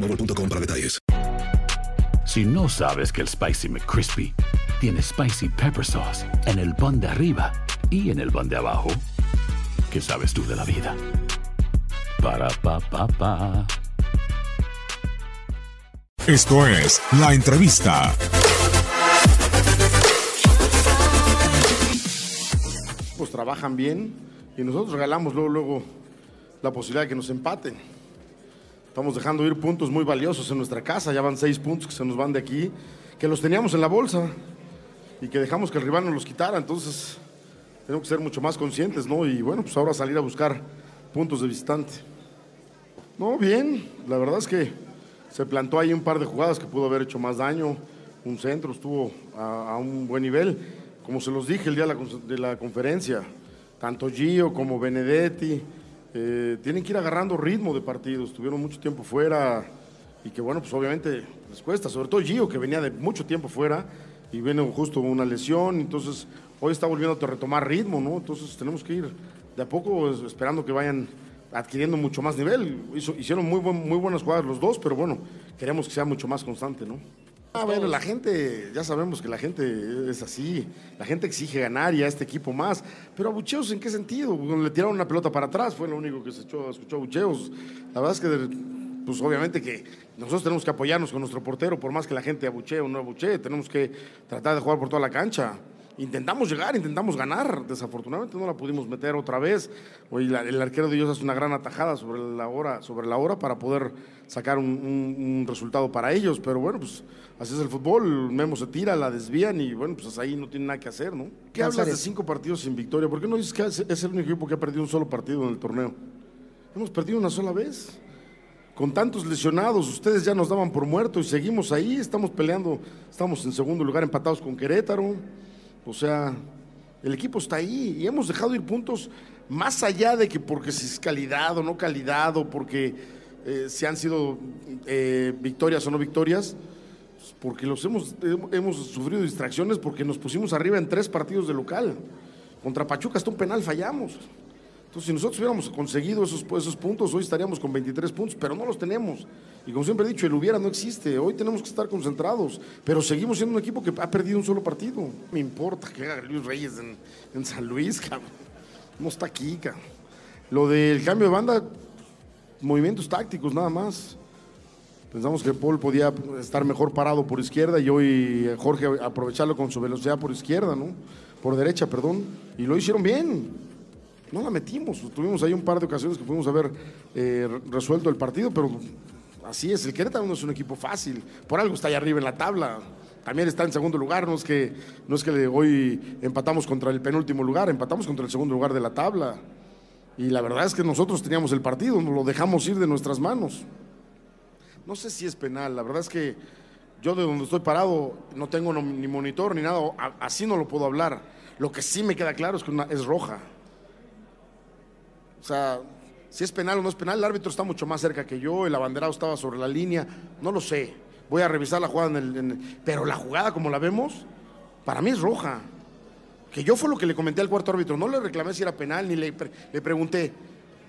para detalles. Si no sabes que el Spicy McCrispy tiene Spicy Pepper Sauce en el pan de arriba y en el pan de abajo, ¿qué sabes tú de la vida? Para, pa, pa, pa. Esto es la entrevista. Pues trabajan bien y nosotros regalamos luego, luego la posibilidad de que nos empaten. Estamos dejando ir puntos muy valiosos en nuestra casa. Ya van seis puntos que se nos van de aquí, que los teníamos en la bolsa y que dejamos que el rival nos los quitara. Entonces, tenemos que ser mucho más conscientes, ¿no? Y bueno, pues ahora salir a buscar puntos de visitante. No, bien. La verdad es que se plantó ahí un par de jugadas que pudo haber hecho más daño. Un centro estuvo a, un buen nivel. Como se los dije el día de la conferencia, tanto Gio como Benedetti eh, tienen que ir agarrando ritmo de partidos. Tuvieron mucho tiempo fuera y que, bueno, pues obviamente les cuesta. Sobre todo Gio, que venía de mucho tiempo fuera y viene justo una lesión. Entonces, hoy está volviendo a retomar ritmo, ¿no? Entonces, tenemos que ir de a poco esperando que vayan adquiriendo mucho más nivel. hicieron muy, buen, muy buenas jugadas los dos, pero bueno, queremos que sea mucho más constante, ¿no? Ah, bueno, la gente, ya sabemos que la gente es así, la gente exige ganar y a este equipo más, pero abucheos en qué sentido? Le tiraron una pelota para atrás, fue lo único que se echó, escuchó abucheos. La verdad es que, pues obviamente que nosotros tenemos que apoyarnos con nuestro portero, por más que la gente abuchee o no abuchee, tenemos que tratar de jugar por toda la cancha. Intentamos llegar, intentamos ganar, desafortunadamente no la pudimos meter otra vez. Hoy el arquero de ellos hace una gran atajada sobre la hora, sobre la hora para poder sacar un, un resultado para ellos, pero bueno, pues así es el fútbol, Memo se tira, la desvían y bueno, pues ahí no tiene nada que hacer, ¿no? ¿Qué hablas de cinco partidos sin victoria? ¿Por qué no dices que es el único equipo que ha perdido un solo partido en el torneo? Hemos perdido una sola vez. Con tantos lesionados, ustedes ya nos daban por muertos y seguimos ahí, estamos peleando, estamos en segundo lugar empatados con Querétaro. O sea, el equipo está ahí y hemos dejado ir puntos más allá de que porque si es calidad o no calidad o porque eh, si han sido eh, victorias o no victorias porque los hemos, hemos sufrido distracciones porque nos pusimos arriba en tres partidos de local. Contra Pachuca hasta un penal fallamos. Entonces, si nosotros hubiéramos conseguido esos, esos puntos, hoy estaríamos con 23 puntos, pero no los tenemos. Y como siempre he dicho, el hubiera no existe. Hoy tenemos que estar concentrados, pero seguimos siendo un equipo que ha perdido un solo partido. Me importa que haga Luis Reyes en, en San Luis, cabrón. No está aquí, cabrón. Lo del cambio de banda, movimientos tácticos nada más. Pensamos que Paul podía estar mejor parado por izquierda y hoy Jorge aprovecharlo con su velocidad por izquierda, ¿no? Por derecha, perdón. Y lo hicieron bien. No la metimos. Tuvimos ahí un par de ocasiones que pudimos haber eh, resuelto el partido, pero así es. El Querétaro no es un equipo fácil. Por algo está ahí arriba en la tabla. También está en segundo lugar. No es que, no es que hoy empatamos contra el penúltimo lugar, empatamos contra el segundo lugar de la tabla. Y la verdad es que nosotros teníamos el partido, nos lo dejamos ir de nuestras manos. No sé si es penal, la verdad es que yo de donde estoy parado no tengo ni monitor ni nada, así no lo puedo hablar. Lo que sí me queda claro es que es roja. O sea, Si es penal o no es penal, el árbitro está mucho más cerca que yo, el abanderado estaba sobre la línea, no lo sé. Voy a revisar la jugada en el, Pero la jugada como la vemos, para mí es roja. Que yo fue lo que le comenté al cuarto árbitro, no le reclamé si era penal, ni le, le pregunté.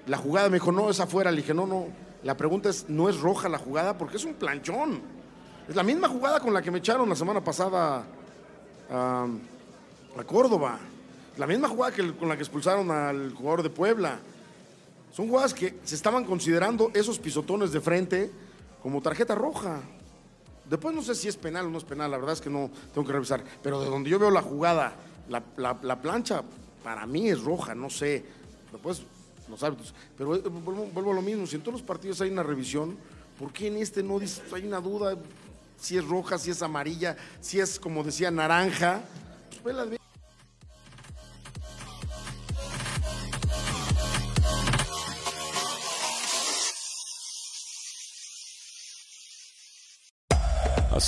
La jugada me dijo, no, es afuera. Le dije, no, no. La pregunta es, ¿no es roja la jugada? Porque es un planchón. Es la misma jugada con la que me echaron la semana pasada a, a Córdoba. La misma jugada que, con la que expulsaron al jugador de Puebla. Son jugadas que se estaban considerando esos pisotones de frente como tarjeta roja. Después no sé si es penal o no es penal, la verdad es que no tengo que revisar. Pero de donde yo veo la jugada, la, plancha, para mí es roja, no sé. Después los árbitros. Pero eh, vuelvo, a lo mismo, si en todos los partidos hay una revisión, ¿por qué en este no hay una duda si es roja, si es amarilla, si es, como decía, naranja? Pues